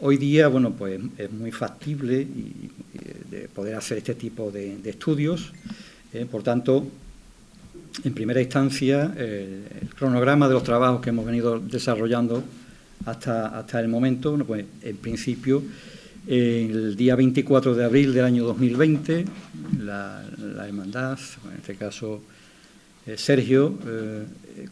Hoy día, bueno, pues es muy factible de poder hacer este tipo de, estudios. Eh, por tanto, en primera instancia, el cronograma de los trabajos que hemos venido desarrollando hasta, hasta el momento, bueno, pues en principio, el día 24 de abril del año 2020, la, la hermandad, en este caso eh, Sergio, eh,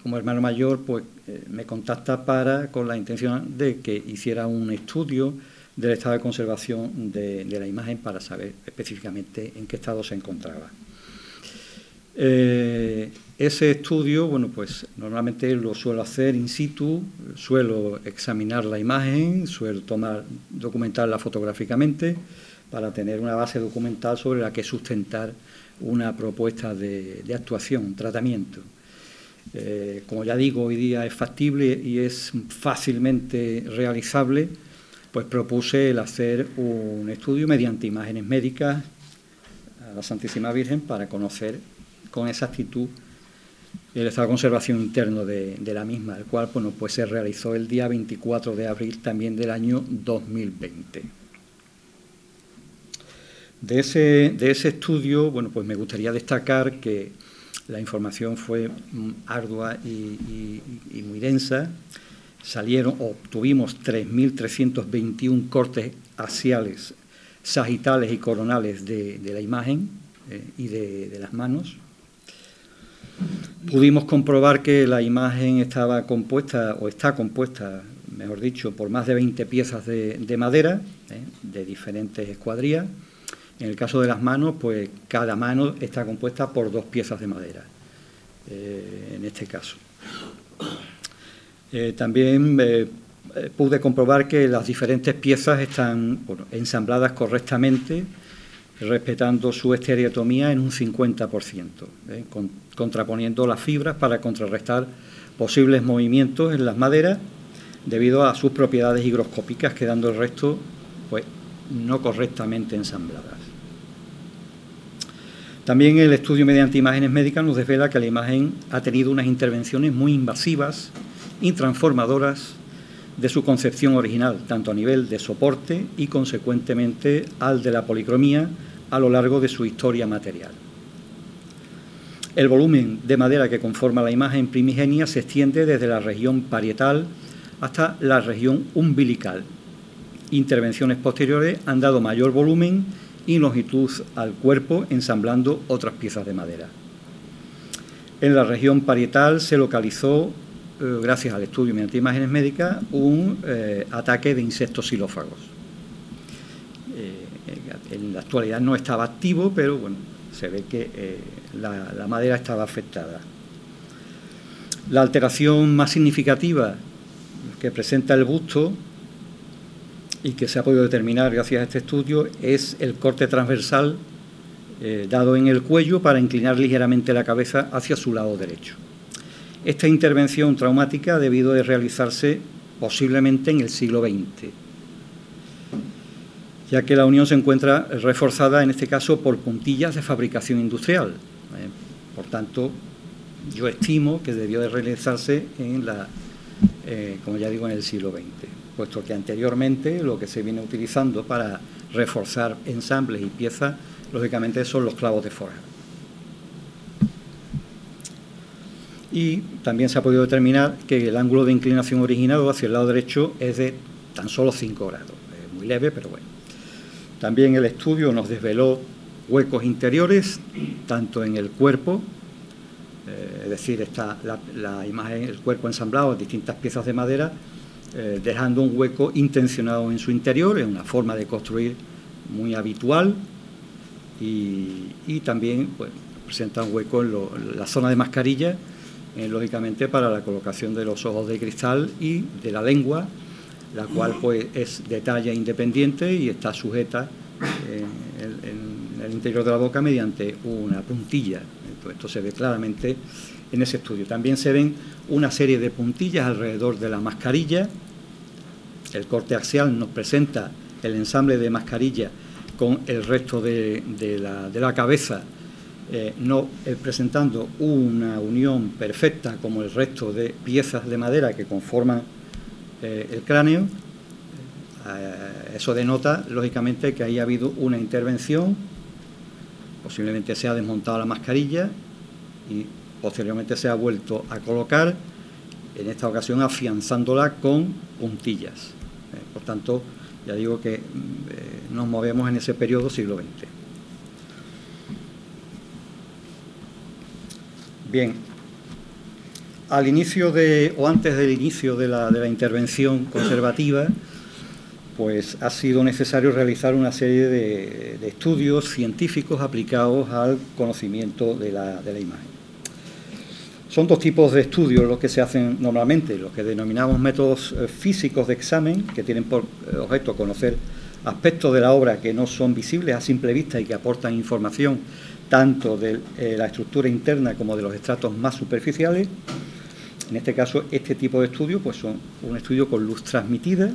como hermano mayor, pues eh, me contacta para con la intención de que hiciera un estudio del estado de conservación de, la imagen para saber específicamente en qué estado se encontraba. ese estudio, bueno, pues normalmente lo suelo hacer in situ, suelo examinar la imagen, suelo tomar, documentarla fotográficamente para tener una base documental sobre la que sustentar una propuesta de, actuación, tratamiento. Eh, como ya digo, hoy día es factible y es fácilmente realizable, pues propuse el hacer un estudio mediante imágenes médicas a la Santísima Virgen para conocer con exactitud el estado de conservación interno de, la misma, el cual bueno, pues se realizó el día 24 de abril también del año 2020. De ese, de ese estudio, bueno, pues me gustaría destacar que la información fue mm, ardua y, muy densa. Salieron, obtuvimos 3.321 cortes axiales, sagitales y coronales de, la imagen eh, y de, las manos. Pudimos comprobar que la imagen estaba compuesta, o está compuesta, mejor dicho, por más de 20 piezas de, madera, eh, de diferentes escuadrías en el caso de las manos, pues cada mano está compuesta por dos piezas de madera, eh, en este caso. Eh, también eh, pude comprobar que las diferentes piezas están ensambladas correctamente, respetando su estereotomía en un 50%, contraponiendo las fibras para contrarrestar posibles movimientos en las maderas debido a sus propiedades higroscópicas, quedando el resto pues, no correctamente ensambladas. También el estudio mediante imágenes médicas nos desvela que la imagen ha tenido unas intervenciones muy invasivas y transformadoras de su concepción original, tanto a nivel de soporte y consecuentemente al de la policromía a lo largo de su historia material. El volumen de madera que conforma la imagen primigenia se extiende desde la región parietal hasta la región umbilical. Intervenciones posteriores han dado mayor volumen y longitud al cuerpo ensamblando otras piezas de madera. En la región parietal se localizó, eh, gracias al estudio mediante imágenes médicas, un eh, ataque de insectos xilófagos. Eh, en la actualidad no estaba activo, pero bueno, se ve que la madera estaba afectada. La alteración más significativa que presenta el busto y que se ha podido determinar gracias a este estudio es el corte transversal eh, dado en el cuello para inclinar ligeramente la cabeza hacia su lado derecho. Esta intervención traumática ha debido de realizarse posiblemente en el siglo XX, ya que la unión se encuentra reforzada en este caso por puntillas de fabricación industrial. Eh, por tanto, yo estimo que debió de realizarse en la, eh, como ya digo, en el siglo XX puesto que anteriormente lo que se viene utilizando para reforzar ensambles y piezas, lógicamente son los clavos de forja. Y también se ha podido determinar que el ángulo de inclinación originado hacia el lado derecho es de tan solo 5 grados. Es muy leve, pero bueno. También el estudio nos desveló huecos interiores, tanto en el cuerpo, eh, es decir, está la, la imagen, el cuerpo ensamblado en distintas piezas de madera, eh, dejando un hueco intencionado en su interior, es una forma de construir muy habitual y, también pues, presenta un hueco en, la zona de mascarilla, eh, lógicamente para la colocación de los ojos de cristal y de la lengua, la cual pues es de talla independiente y está sujeta eh, en, el interior de la boca mediante una puntilla. esto se ve claramente en ese estudio. También se ven una serie de puntillas alrededor de la mascarilla. El corte axial nos presenta el ensamble de mascarilla con el resto de, la, cabeza, eh, no eh, presentando una unión perfecta como el resto de piezas de madera que conforman eh, el cráneo. eso denota, lógicamente, que ahí ha habido una intervención, posiblemente se ha desmontado la mascarilla y posteriormente se ha vuelto a colocar, en esta ocasión afianzándola con puntillas. Eh, por tanto, ya digo que mm, nos movemos en ese periodo siglo XX. Bien, al inicio de, o antes del inicio de la, intervención conservativa, pues ha sido necesario realizar una serie de, estudios científicos aplicados al conocimiento de la, imagen. Son dos tipos de estudios los que se hacen normalmente, los que denominamos métodos eh, físicos de examen, que tienen por eh, objeto conocer aspectos de la obra que no son visibles a simple vista y que aportan información tanto de eh, la estructura interna como de los estratos más superficiales. En este caso, este tipo de estudios pues son un estudio con luz transmitida,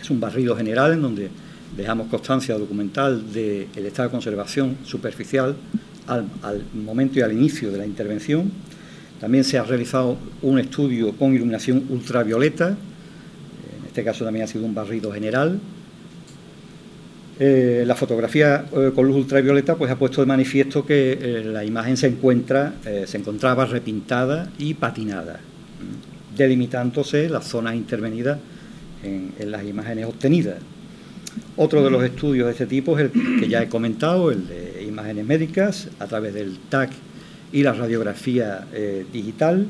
es un barrido general en donde dejamos constancia documental del estado de conservación superficial al, al, momento y al inicio de la intervención. También se ha realizado un estudio con iluminación ultravioleta, en este caso también ha sido un barrido general, eh, la fotografía eh, con luz ultravioleta pues ha puesto de manifiesto que eh, la imagen se encuentra, se encontraba repintada y patinada, delimitándose las zonas intervenidas en, las imágenes obtenidas. Otro de los estudios de este tipo es el que ya he comentado, el de imágenes médicas a través del TAC y la radiografía digital.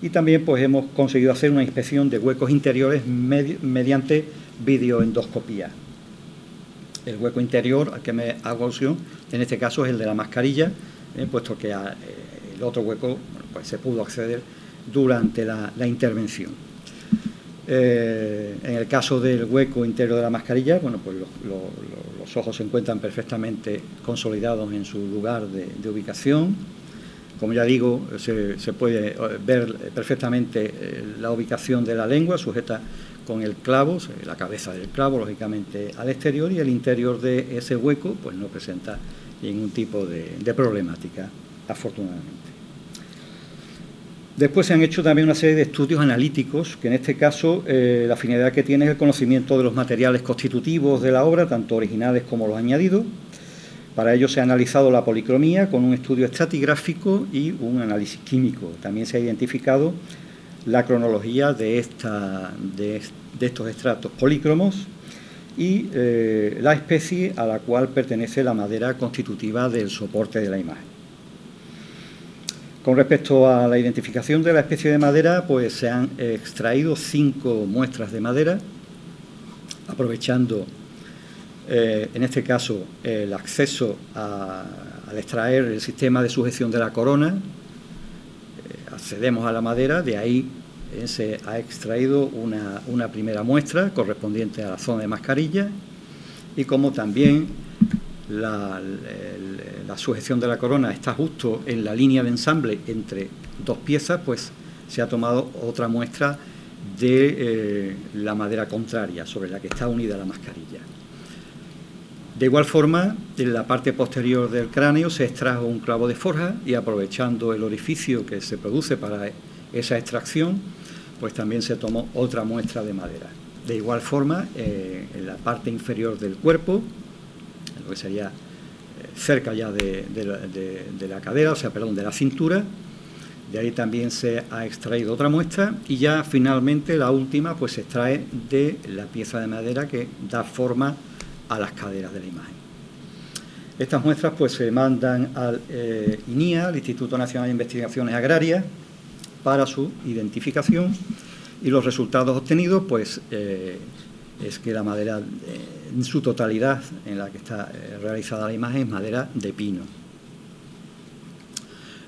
Y también pues hemos conseguido hacer una inspección de huecos interiores mediante videoendoscopía el hueco interior al que me hago alusión, en este caso es el de la mascarilla, eh, puesto que eh, el otro hueco pues se pudo acceder durante la, intervención. Eh, en el caso del hueco interior de la mascarilla, bueno, pues los ojos se encuentran perfectamente consolidados en su lugar de, ubicación. Como ya digo, se, puede ver perfectamente la ubicación de la lengua sujeta con el clavo, la cabeza del clavo, lógicamente, al exterior y el interior de ese hueco pues no presenta ningún tipo de, problemática, afortunadamente. Después se han hecho también una serie de estudios analíticos, que en este caso eh, la finalidad que tiene es el conocimiento de los materiales constitutivos de la obra, tanto originales como los añadidos. Para ello se ha analizado la policromía con un estudio estratigráfico y un análisis químico. También se ha identificado la cronología de, estos estratos polícromos y eh, la especie a la cual pertenece la madera constitutiva del soporte de la imagen. Con respecto a la identificación de la especie de madera, pues se han extraído cinco muestras de madera, aprovechando eh, en este caso el acceso al extraer el sistema de sujeción de la corona, accedemos a la madera, de ahí eh, se ha extraído una, primera muestra correspondiente a la zona de mascarilla y como también la, sujeción de la corona está justo en la línea de ensamble entre dos piezas, pues se ha tomado otra muestra de eh, la madera contraria sobre la que está unida la mascarilla. De igual forma, en la parte posterior del cráneo se extrajo un clavo de forja y aprovechando el orificio que se produce para esa extracción, pues también se tomó otra muestra de madera. De igual forma, eh, en la parte inferior del cuerpo, lo que sería eh, cerca ya de, la cadera, o sea, perdón, de la cintura, de ahí también se ha extraído otra muestra y ya finalmente la última pues se extrae de la pieza de madera que da forma a las caderas de la imagen. Estas muestras pues, se mandan al eh, INIA, al Instituto Nacional de Investigaciones Agrarias, para su identificación y los resultados obtenidos pues, eh, es que la madera en su totalidad en la que está realizada la imagen es madera de pino.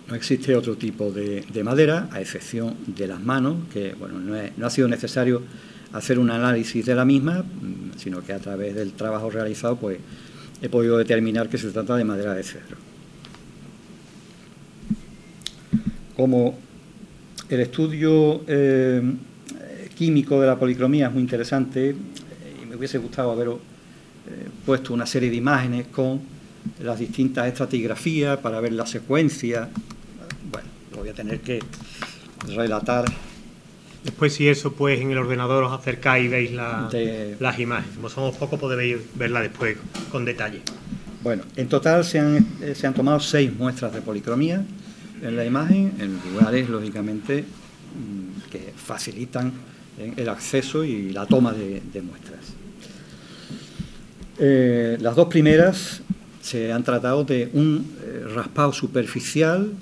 No existe otro tipo de, madera, a excepción de las manos, que bueno, no ha sido necesario hacer un análisis de la misma, mm, sino que a través del trabajo realizado pues, he podido determinar que se trata de madera de cedro. Como el estudio eh, químico de la policromía es muy interesante eh, y me hubiese gustado haber eh, puesto una serie de imágenes con las distintas estratigrafías para ver la secuencia. Bueno, lo voy a tener que relatar Después si eso pues en el ordenador os acercáis y veis las imágenes. Como somos pocos podéis verla después con detalle. Bueno, en total se han, eh, se han tomado seis muestras de policromía en la imagen, en lugares lógicamente mm, que facilitan eh, el acceso y la toma de, muestras. Eh, las dos primeras se han tratado de un raspado superficial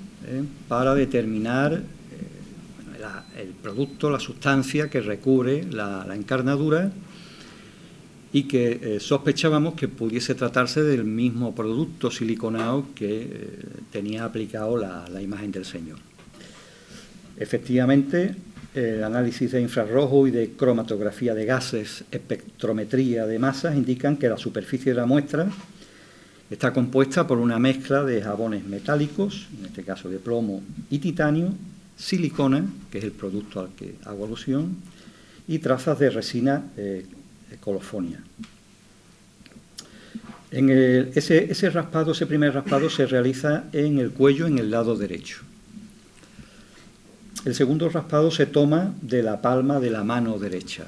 para determinar el producto, la sustancia que recubre la, encarnadura y que eh, sospechábamos que pudiese tratarse del mismo producto siliconado que eh, tenía aplicado la, imagen del Señor. Efectivamente, el análisis de infrarrojo y de cromatografía de gases, espectrometría de masas indican que la superficie de la muestra está compuesta por una mezcla de jabones metálicos, en este caso de plomo y titanio, silicona, que es el producto al que hago alusión, y trazas de resina colofonia. Ese, ese raspado, ese primer raspado se realiza en el cuello, en el lado derecho. El segundo raspado se toma de la palma de la mano derecha.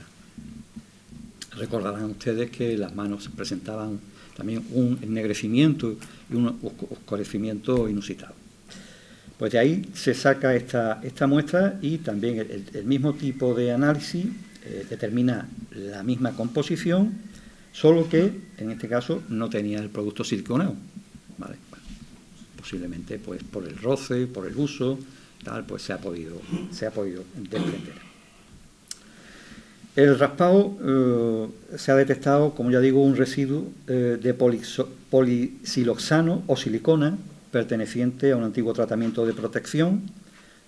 Recordarán ustedes que las manos presentaban también un ennegrecimiento y un oscurecimiento inusitado. Pues de ahí se saca esta, muestra y también el, mismo tipo de análisis eh, determina la misma composición, solo que en este caso no tenía el producto siliconado. posiblemente pues por el roce, por el uso, tal, pues se ha podido, se ha podido. El raspado eh, se ha detectado, como ya digo, un residuo eh, de polisiloxano o silicona perteneciente a un antiguo tratamiento de protección,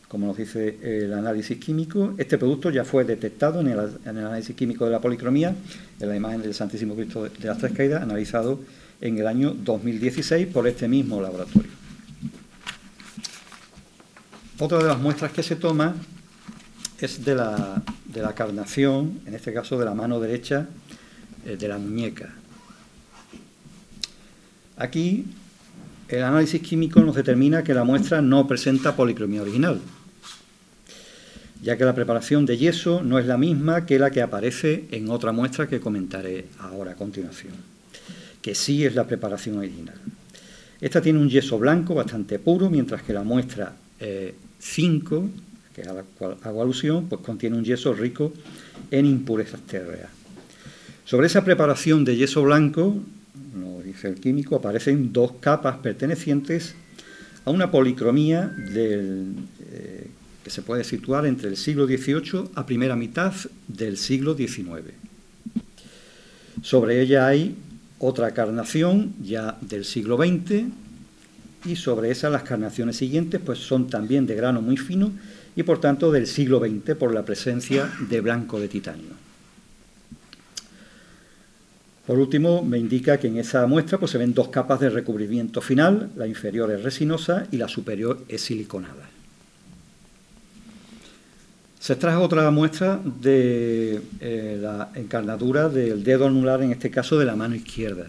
como nos dice el análisis químico. Este producto ya fue detectado en el, análisis químico de la policromía, en la imagen del Santísimo Cristo de las Tres Caídas, analizado en el año 2016 por este mismo laboratorio. Otra de las muestras que se toma es de la, de la carnación, en este caso de la mano derecha eh, de la muñeca. Aquí el análisis químico nos determina que la muestra no presenta policromía original, ya que la preparación de yeso no es la misma que la que aparece en otra muestra que comentaré ahora a continuación, que sí es la preparación original. Esta tiene un yeso blanco bastante puro, mientras que la muestra 5, eh, que a la cual hago alusión, pues contiene un yeso rico en impurezas térreas. Sobre esa preparación de yeso blanco el químico, aparecen dos capas pertenecientes a una policromía eh, que se puede situar entre el siglo XVIII a primera mitad del siglo XIX. Sobre ella hay otra carnación ya del siglo XX y sobre esa las carnaciones siguientes pues son también de grano muy fino y por tanto del siglo XX por la presencia de blanco de titanio. Por último, me indica que en esa muestra pues, se ven dos capas de recubrimiento final, la inferior es resinosa y la superior es siliconada. Se extrajo otra muestra de eh, la encarnadura del dedo anular, en este caso de la mano izquierda.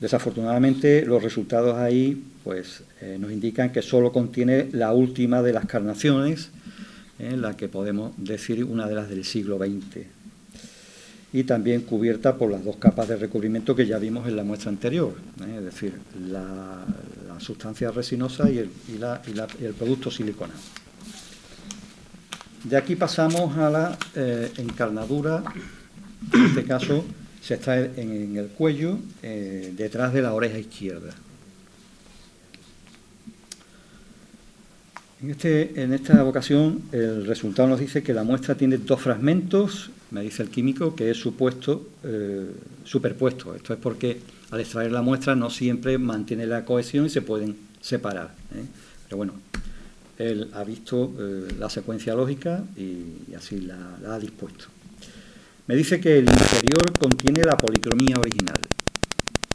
Desafortunadamente, los resultados ahí pues, eh, nos indican que solo contiene la última de las carnaciones, eh, la que podemos decir una de las del siglo XX y también cubierta por las dos capas de recubrimiento que ya vimos en la muestra anterior, ¿eh? es decir, la, sustancia resinosa y el, producto siliconado. De aquí pasamos a la encarnadura, en este caso se está en, el cuello, eh, detrás de la oreja izquierda. En, este, en esta ocasión el resultado nos dice que la muestra tiene dos fragmentos me dice el químico que es supuesto, eh, superpuesto. Esto es porque al extraer la muestra no siempre mantiene la cohesión y se pueden separar. ¿eh? Pero bueno, él ha visto la secuencia lógica y, así la, ha dispuesto. Me dice que el inferior contiene la policromía original.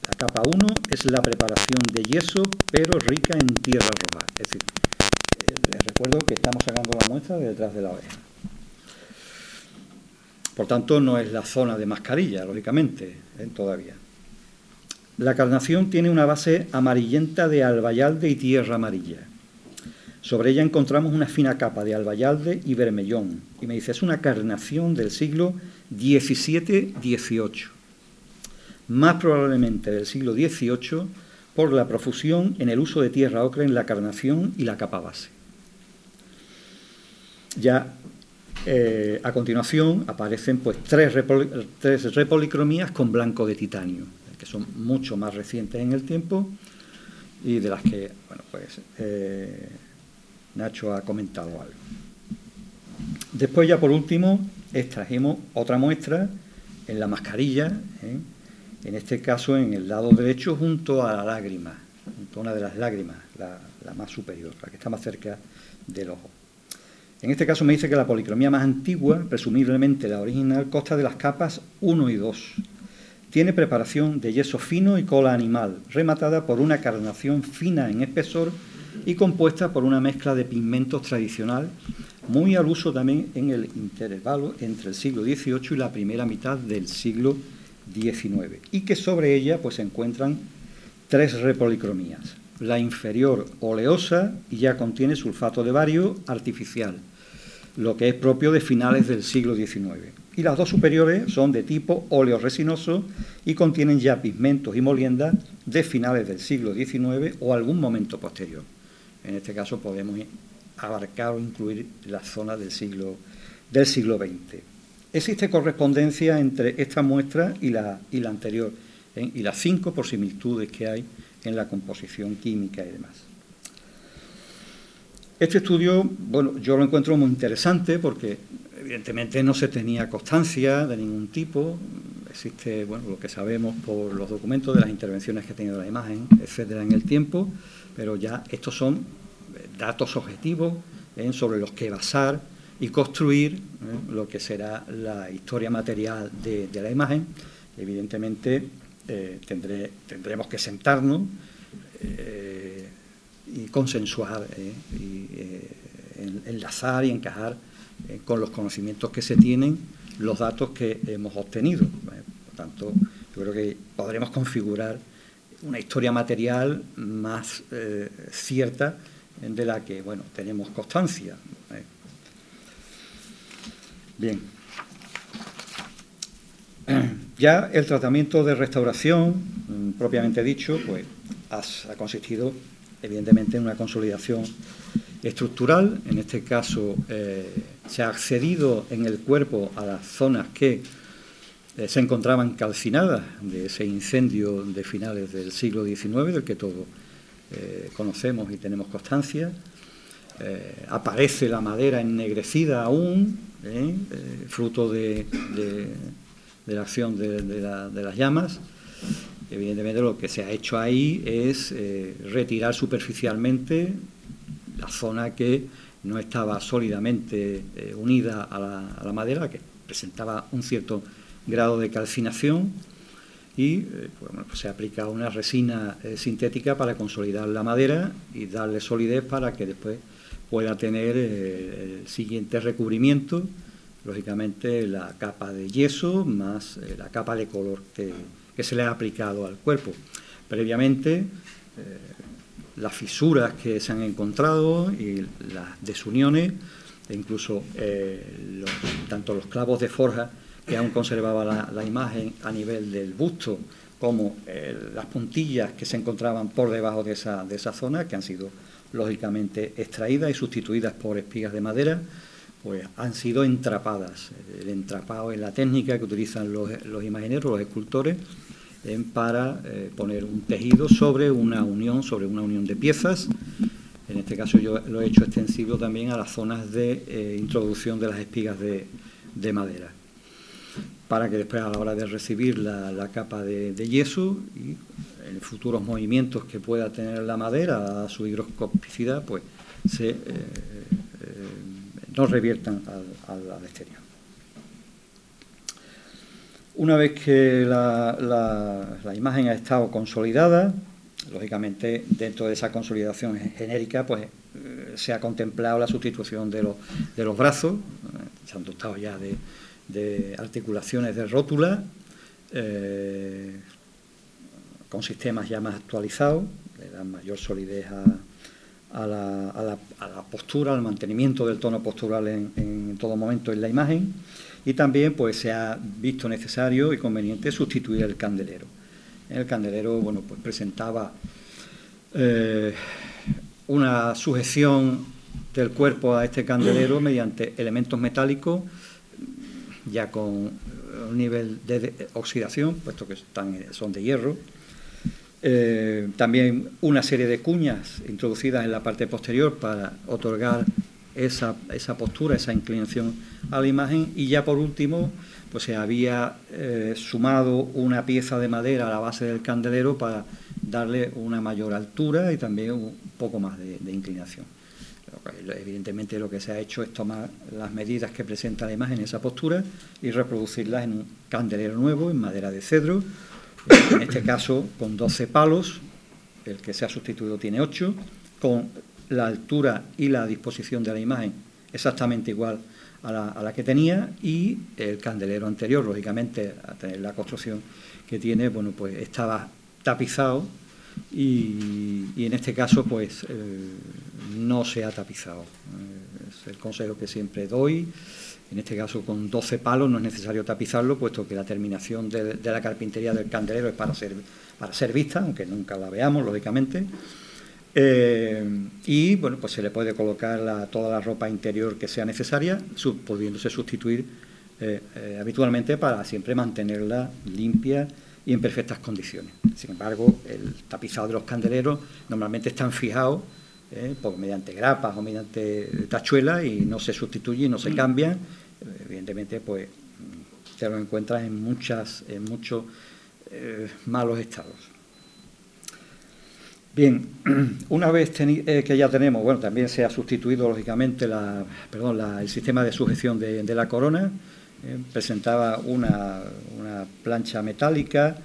La capa 1 es la preparación de yeso, pero rica en tierra roja. Es decir, les recuerdo que estamos sacando la muestra de detrás de la oveja. Por tanto, no es la zona de mascarilla, lógicamente, ¿eh? todavía. La carnación tiene una base amarillenta de albayalde y tierra amarilla. Sobre ella encontramos una fina capa de albayalde y vermellón. Y me dice, es una carnación del siglo XVII-XVIII. Más probablemente del siglo XVIII por la profusión en el uso de tierra ocre en la carnación y la capa base. Ya eh, a continuación aparecen pues tres, tres repolicromías con blanco de titanio, que son mucho más recientes en el tiempo y de las que bueno, pues, eh, Nacho ha comentado algo. Después ya por último extrajimos otra muestra en la mascarilla, ¿eh? en este caso en el lado derecho junto a la lágrima, junto a una de las lágrimas, la, la más superior, la que está más cerca del ojo. En este caso me dice que la policromía más antigua, presumiblemente la original, consta de las capas 1 y 2. Tiene preparación de yeso fino y cola animal, rematada por una carnación fina en espesor y compuesta por una mezcla de pigmentos tradicional, muy al uso también en el intervalo entre el siglo XVIII y la primera mitad del siglo XIX, y que sobre ella pues, se encuentran tres repolicromías. La inferior oleosa y ya contiene sulfato de bario artificial, lo que es propio de finales del siglo XIX. Y las dos superiores son de tipo óleo resinoso y contienen ya pigmentos y moliendas de finales del siglo XIX o algún momento posterior. En este caso podemos abarcar o incluir las zonas del siglo, del siglo XX. Existe correspondencia entre esta muestra y la, y la anterior, ¿eh? y las cinco por similitudes que hay en la composición química y demás. Este estudio, bueno, yo lo encuentro muy interesante porque evidentemente no se tenía constancia de ningún tipo, existe, bueno, lo que sabemos por los documentos de las intervenciones que ha tenido la imagen, etcétera, en el tiempo, pero ya estos son eh, datos objetivos ¿eh? sobre los que basar y construir ¿eh? lo que será la historia material de, la imagen. Evidentemente tendremos que sentarnos y consensuar, enlazar y encajar con los conocimientos que se tienen los datos que hemos obtenido. por tanto, yo creo que podremos configurar una historia material más cierta de la que bueno tenemos constancia. Bien. Ya el tratamiento de restauración, mm, propiamente dicho, pues ha consistido evidentemente en una consolidación estructural. En este caso eh, se ha accedido en el cuerpo a las zonas que eh, se encontraban calcinadas de ese incendio de finales del siglo XIX, del que todos eh, conocemos y tenemos constancia. aparece la madera ennegrecida aún, fruto de, la acción de las llamas. Evidentemente lo que se ha hecho ahí es eh, retirar superficialmente la zona que no estaba sólidamente eh, unida a la, madera, que presentaba un cierto grado de calcinación y eh, pues, pues se ha aplicado una resina sintética para consolidar la madera y darle solidez para que después pueda tener el siguiente recubrimiento, lógicamente la capa de yeso más la capa de color que se le ha aplicado al cuerpo. Previamente, eh, las fisuras que se han encontrado y las desuniones, e incluso eh, tanto los clavos de forja que aún conservaba la, imagen a nivel del busto, como eh, las puntillas que se encontraban por debajo de esa, de esa zona, que han sido lógicamente extraídas y sustituidas por espigas de madera, pues han sido entrapadas. El entrapado es la técnica que utilizan los, los imagineros, los escultores, para eh, poner un tejido sobre una unión, sobre una unión de piezas. En este caso yo lo he hecho extensivo también a las zonas de eh, introducción de las espigas de, madera, para que después a la hora de recibir la, capa de, yeso y en futuros movimientos que pueda tener la madera a su higroscopicidad, pues se, eh, no reviertan al exterior. Una vez que la, imagen ha estado consolidada, lógicamente dentro de esa consolidación genérica, pues eh, se ha contemplado la sustitución de los, de los brazos, eh, se han dotado ya de, articulaciones de rótula, eh, con sistemas ya más actualizados, que dan mayor solidez a la, postura, al mantenimiento del tono postural en, todo momento en la imagen y también pues se ha visto necesario y conveniente sustituir el candelero. El candelero bueno, pues presentaba eh, una sujeción del cuerpo a este candelero mediante elementos metálicos ya con un nivel de oxidación, puesto que son de hierro, eh, también una serie de cuñas introducidas en la parte posterior para otorgar esa, esa, postura, esa inclinación a la imagen y ya por último pues se había eh, sumado una pieza de madera a la base del candelero para darle una mayor altura y también un poco más de, inclinación. Evidentemente lo que se ha hecho es tomar las medidas que presenta la imagen en esa postura y reproducirlas en un candelero nuevo en madera de cedro. En este caso con 12 palos, el que se ha sustituido tiene 8, con la altura y la disposición de la imagen exactamente igual a la, que tenía. Y el candelero anterior, lógicamente, a tener la construcción que tiene, bueno, pues estaba tapizado y, en este caso, pues eh, no se ha tapizado. Eh, es el consejo que siempre doy. En este caso, con 12 palos no es necesario tapizarlo, puesto que la terminación de, la carpintería del candelero es para ser, para ser vista, aunque nunca la veamos, lógicamente. Eh, y bueno, pues se le puede colocar toda la ropa interior que sea necesaria, pudiéndose sustituir habitualmente para siempre mantenerla limpia y en perfectas condiciones. Sin embargo, el tapizado de los candeleros normalmente están fijados mediante grapas o mediante tachuelas y no se sustituye y no se mm. cambian evidentemente pues te lo encuentras en muchas en muchos eh, malos estados bien una vez eh, que ya tenemos bueno también se ha sustituido lógicamente la perdón el sistema de sujeción de, la corona eh, presentaba una, una, plancha metálica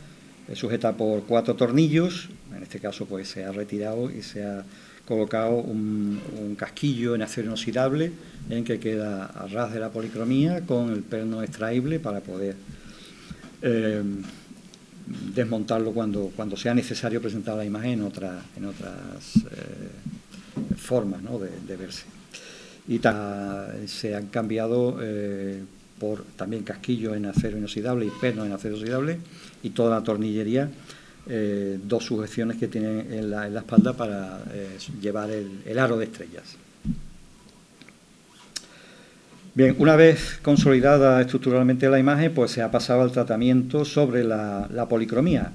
sujeta por cuatro tornillos en este caso pues se ha retirado y se ha colocado un, casquillo en acero inoxidable en que queda a ras de la policromía con el perno extraíble para poder eh, desmontarlo cuando, cuando sea necesario presentar la imagen en, otra, en otras eh, formas de, verse. Y se han cambiado eh, por también casquillos en acero inoxidable y pernos en acero inoxidable y toda la tornillería eh, dos sujeciones que tiene en la, espalda para eh, llevar el, aro de estrellas. Bien, una vez consolidada estructuralmente la imagen, pues se ha pasado al tratamiento sobre la, policromía.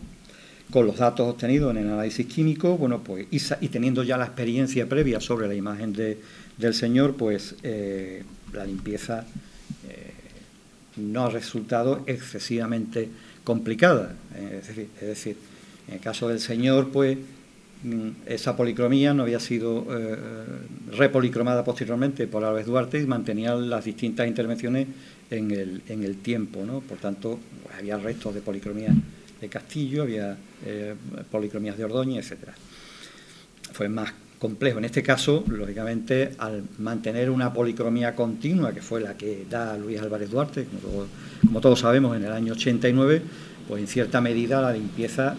Con los datos obtenidos en el análisis químico, bueno, pues, y, teniendo ya la experiencia previa sobre la imagen del Señor, pues eh, la limpieza no ha resultado excesivamente complicada. es decir en el caso del Señor, pues mm, esa policromía no había sido eh, repolicromada posteriormente por Álvarez Duarte y mantenía las distintas intervenciones en el, en el tiempo. ¿no? Por tanto, pues, había restos de policromía de Castillo, había eh, policromías de Ordóñez, etcétera. Fue más complejo. En este caso, lógicamente, al mantener una policromía continua, que fue la que da Luis Álvarez Duarte, como, todos sabemos, en el año 89, pues en cierta medida la limpieza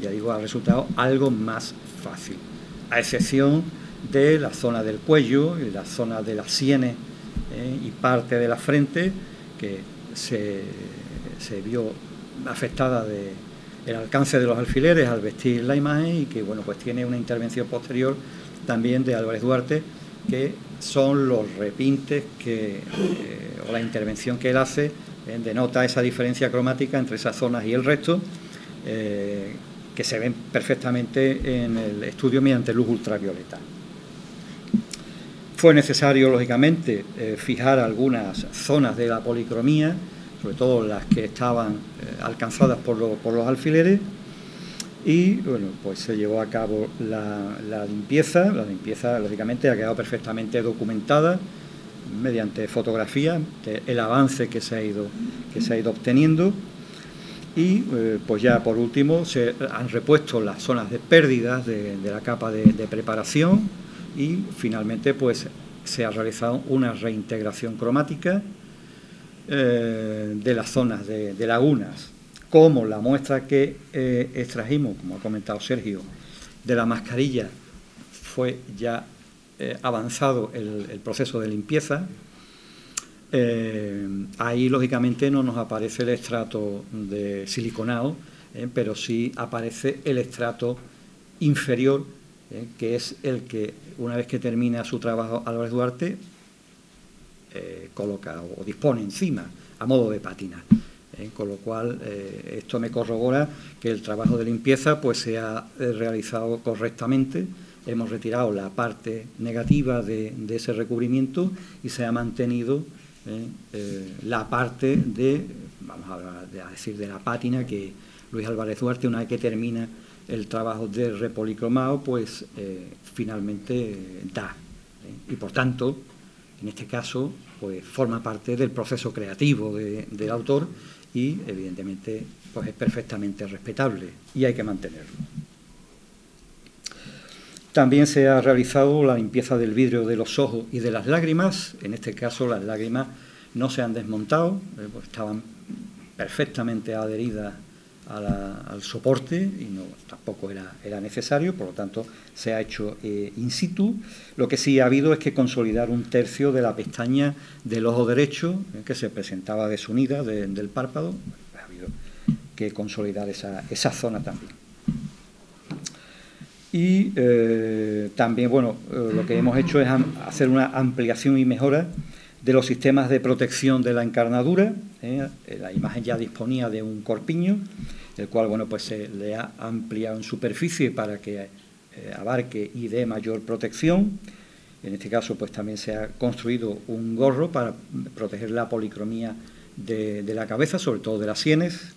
ya digo, ha resultado algo más fácil, a excepción de la zona del cuello y la zona de las sienes eh, y parte de la frente que se, vio afectada de el alcance de los alfileres al vestir la imagen y que bueno pues tiene una intervención posterior también de Álvarez Duarte que son los repintes que eh, o la intervención que él hace eh, denota esa diferencia cromática entre esas zonas y el resto que se ven perfectamente en el estudio mediante luz ultravioleta. Fue necesario, lógicamente, eh, fijar algunas zonas de la policromía, sobre todo las que estaban eh, alcanzadas por, los alfileres, y bueno, pues se llevó a cabo la, limpieza. La limpieza, lógicamente, ha quedado perfectamente documentada mediante fotografía, el avance que se ha ido, que se ha ido obteniendo y eh, pues ya por último se han repuesto las zonas de pérdidas de, la capa de, preparación y finalmente pues se ha realizado una reintegración cromática eh, de las zonas de, lagunas, como la muestra que eh, extrajimos, como ha comentado Sergio, de la mascarilla fue ya avanzado el, proceso de limpieza, ahí lógicamente no nos aparece el estrato de siliconado, pero sí aparece el estrato inferior, que es el que una vez que termina su trabajo Álvarez Duarte, coloca o dispone encima a modo de pátina. ¿eh? con lo cual eh, esto me corrobora que el trabajo de limpieza pues se ha eh, realizado correctamente. Hemos retirado la parte negativa de, ese recubrimiento y se ha mantenido la parte de, vamos a, decir, de la pátina que Luis Álvarez Duarte, una vez que termina el trabajo de repolicromado, pues finalmente da. Y por tanto, en este caso, pues forma parte del proceso creativo del autor y evidentemente pues es perfectamente respetable y hay que mantenerlo. También se ha realizado la limpieza del vidrio de los ojos y de las lágrimas. En este caso las lágrimas no se han desmontado, eh, pues estaban perfectamente adheridas al soporte y no, tampoco era, era, necesario, por lo tanto se ha hecho eh, in situ. Lo que sí ha habido es que consolidar un tercio de la pestaña del ojo derecho, eh, que se presentaba desunida del párpado, ha habido que consolidar esa, esa zona también. Y eh, también, bueno, lo que hemos hecho es hacer una ampliación y mejora de los sistemas de protección de la encarnadura. La imagen ya disponía de un corpiño el cual bueno, pues se le ha ampliado en superficie para que eh, abarque y dé mayor protección. En este caso, pues también se ha construido un gorro para proteger la policromía de, la cabeza, sobre todo de las sienes,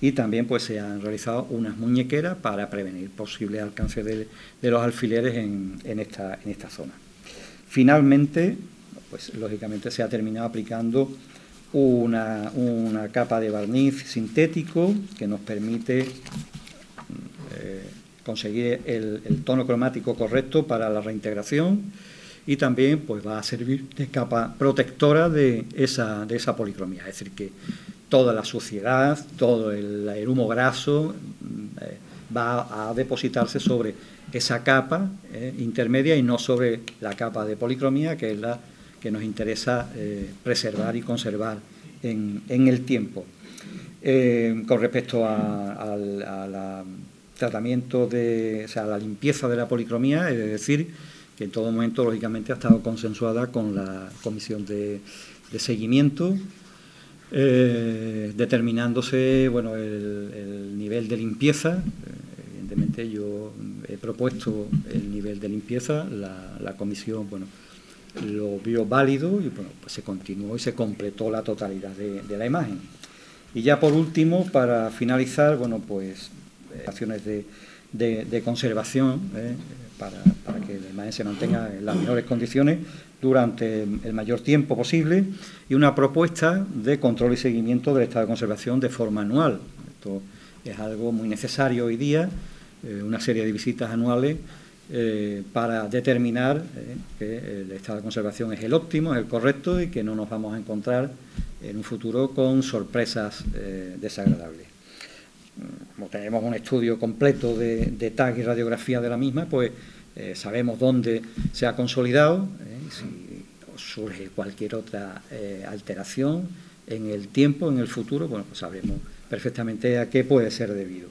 y también pues se han realizado unas muñequeras para prevenir posible alcance de, los alfileres esta, en esta zona. Finalmente, pues lógicamente se ha terminado aplicando una, capa de barniz sintético que nos permite eh, conseguir el, tono cromático correcto para la reintegración y también pues, va a servir de capa protectora de esa, de esa policromía, es decir, que toda la suciedad, todo el, humo graso eh, va a depositarse sobre esa capa eh, intermedia y no sobre la capa de policromía, que es la que nos interesa eh, preservar y conservar en, el tiempo. Eh, con respecto al tratamiento de, o sea, la limpieza de la policromía, es decir, que en todo momento, lógicamente, ha estado consensuada con la comisión de, seguimiento, eh, determinándose bueno, el, nivel de limpieza. evidentemente, yo he propuesto el nivel de limpieza, la comisión, bueno, lo vio válido y bueno, pues se continuó y se completó la totalidad de, la imagen. Y ya por último, para finalizar, bueno, pues eh, acciones de, de, conservación eh, para, para, que la imagen se mantenga en las mejores condiciones durante el mayor tiempo posible y una propuesta de control y seguimiento del estado de conservación de forma anual. Esto es algo muy necesario hoy día, eh, una serie de visitas anuales eh, para determinar eh, que el estado de conservación es el óptimo, es el correcto y que no nos vamos a encontrar en un futuro con sorpresas eh, desagradables. Como tenemos un estudio completo de, de, tag y radiografía de la misma, pues sabemos dónde se ha consolidado, si surge cualquier otra alteración en el tiempo, en el futuro, bueno, pues sabremos perfectamente a qué puede ser debido.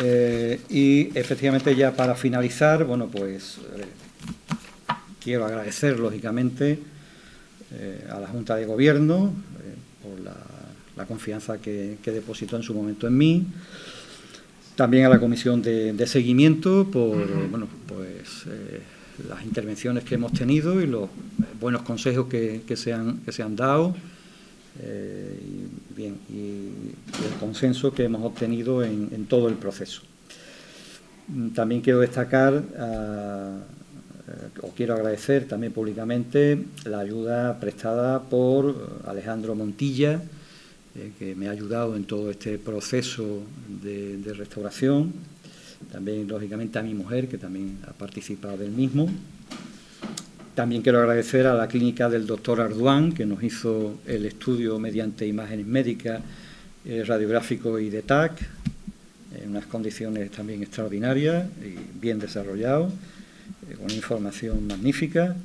Eh, y efectivamente ya para finalizar, bueno, pues eh, quiero agradecer lógicamente eh, a la Junta de Gobierno por la, confianza que, depositó en su momento en mí, también a la Comisión de, Seguimiento por bueno, pues, las intervenciones que hemos tenido y los buenos consejos que, se, han, que se han dado. Y, bien, y el consenso que hemos obtenido en, todo el proceso. Mm, también quiero destacar ah, eh, o quiero agradecer también públicamente la ayuda prestada por Alejandro Montilla, eh, que me ha ayudado en todo este proceso de, restauración. También, lógicamente, a mi mujer, que también ha participado del mismo. También quiero agradecer a la clínica del doctor Arduán, que nos hizo el estudio mediante imágenes médicas eh, radiográfico y de TAC, en unas condiciones también extraordinarias y bien desarrollado, eh, con información magnífica.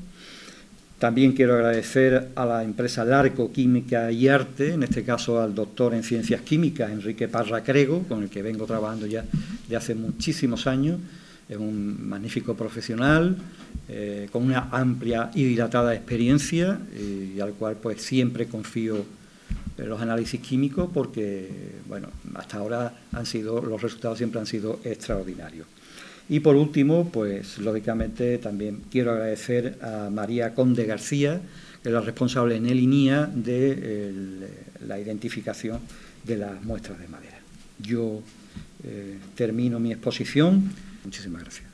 También quiero agradecer a la empresa Larco Química y Arte, en este caso al doctor en Ciencias Químicas, Enrique Parra Crego, con el que vengo trabajando ya de hace muchísimos años. Es un magnífico profesional, eh, con una amplia y dilatada experiencia y al cual pues siempre confío en los análisis químicos porque, bueno, hasta ahora han sido, los resultados siempre han sido extraordinarios. Y por último, pues lógicamente también quiero agradecer a María Conde García, que es la responsable en el INIA de la identificación de las muestras de madera. Yo eh, termino mi exposición. Muchísimas gracias.